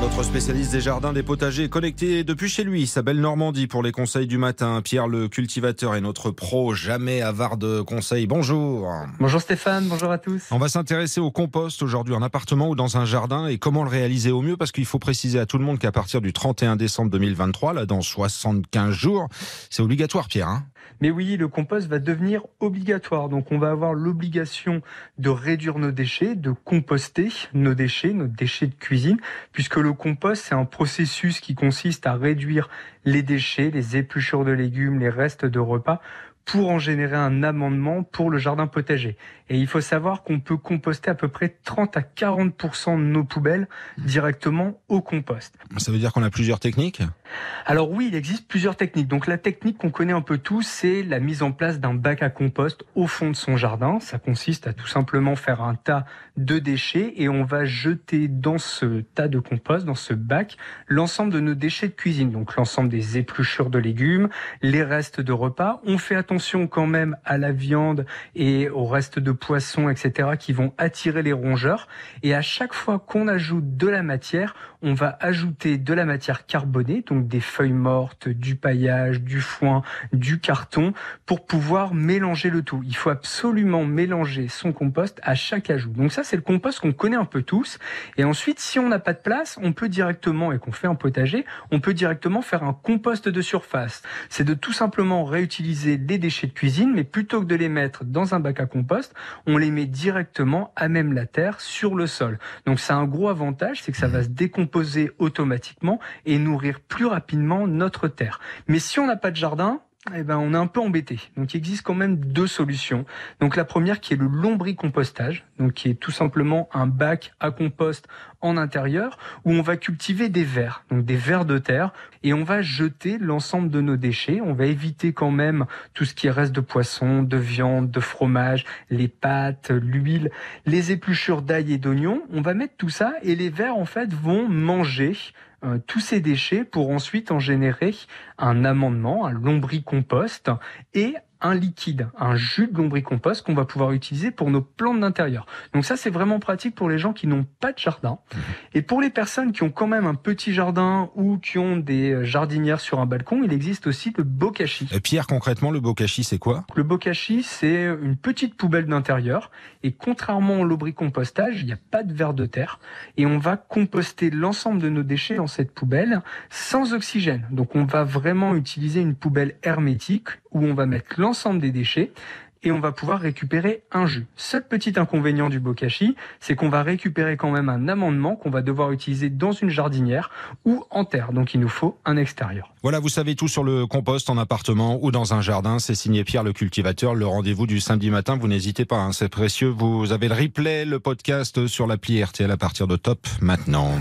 Notre spécialiste des jardins des potagers est connecté depuis chez lui, sa belle Normandie pour les conseils du matin. Pierre le cultivateur est notre pro, jamais avare de conseils. Bonjour. Bonjour Stéphane, bonjour à tous. On va s'intéresser au compost aujourd'hui en appartement ou dans un jardin et comment le réaliser au mieux parce qu'il faut préciser à tout le monde qu'à partir du 31 décembre 2023, là dans 75 jours, c'est obligatoire Pierre. Hein? Mais oui, le compost va devenir obligatoire. Donc on va avoir l'obligation de réduire nos déchets, de composter nos déchets, nos déchets de cuisine, puisque le compost, c'est un processus qui consiste à réduire les déchets, les épluchures de légumes, les restes de repas pour en générer un amendement pour le jardin potager. Et il faut savoir qu'on peut composter à peu près 30 à 40% de nos poubelles directement au compost. Ça veut dire qu'on a plusieurs techniques? Alors oui, il existe plusieurs techniques. Donc la technique qu'on connaît un peu tous, c'est la mise en place d'un bac à compost au fond de son jardin. Ça consiste à tout simplement faire un tas de déchets et on va jeter dans ce tas de compost, dans ce bac, l'ensemble de nos déchets de cuisine. Donc l'ensemble des épluchures de légumes, les restes de repas. On fait attention quand même à la viande et au reste de poisson, etc., qui vont attirer les rongeurs. Et à chaque fois qu'on ajoute de la matière, on va ajouter de la matière carbonée, des feuilles mortes, du paillage, du foin, du carton, pour pouvoir mélanger le tout. Il faut absolument mélanger son compost à chaque ajout. Donc ça, c'est le compost qu'on connaît un peu tous. Et ensuite, si on n'a pas de place, on peut directement, et qu'on fait un potager, on peut directement faire un compost de surface. C'est de tout simplement réutiliser les déchets de cuisine, mais plutôt que de les mettre dans un bac à compost, on les met directement à même la terre sur le sol. Donc c'est un gros avantage, c'est que ça va se décomposer automatiquement et nourrir plus rapidement notre terre. Mais si on n'a pas de jardin, eh ben, on est un peu embêté. Donc, il existe quand même deux solutions. Donc, la première qui est le lombricompostage, donc qui est tout simplement un bac à compost en intérieur où on va cultiver des vers, donc des vers de terre, et on va jeter l'ensemble de nos déchets. On va éviter quand même tout ce qui reste de poisson, de viande, de fromage, les pâtes, l'huile, les épluchures d'ail et d'oignon. On va mettre tout ça et les vers en fait vont manger euh, tous ces déchets pour ensuite en générer un amendement, un lombricompost et un liquide, un jus de lombricompost qu'on va pouvoir utiliser pour nos plantes d'intérieur. Donc ça, c'est vraiment pratique pour les gens qui n'ont pas de jardin. Et pour les personnes qui ont quand même un petit jardin ou qui ont des jardinières sur un balcon, il existe aussi le bokashi. Et Pierre, concrètement, le bokashi, c'est quoi? Le bokashi, c'est une petite poubelle d'intérieur. Et contrairement au lombricompostage, il n'y a pas de verre de terre. Et on va composter l'ensemble de nos déchets dans cette poubelle sans oxygène. Donc on va vraiment utiliser une poubelle hermétique où on va mettre l'ensemble des déchets et on va pouvoir récupérer un jus. Seul petit inconvénient du bokashi, c'est qu'on va récupérer quand même un amendement qu'on va devoir utiliser dans une jardinière ou en terre. Donc il nous faut un extérieur. Voilà, vous savez tout sur le compost en appartement ou dans un jardin. C'est signé Pierre le cultivateur. Le rendez-vous du samedi matin, vous n'hésitez pas, hein, c'est précieux. Vous avez le replay, le podcast sur l'appli RTL à partir de top maintenant.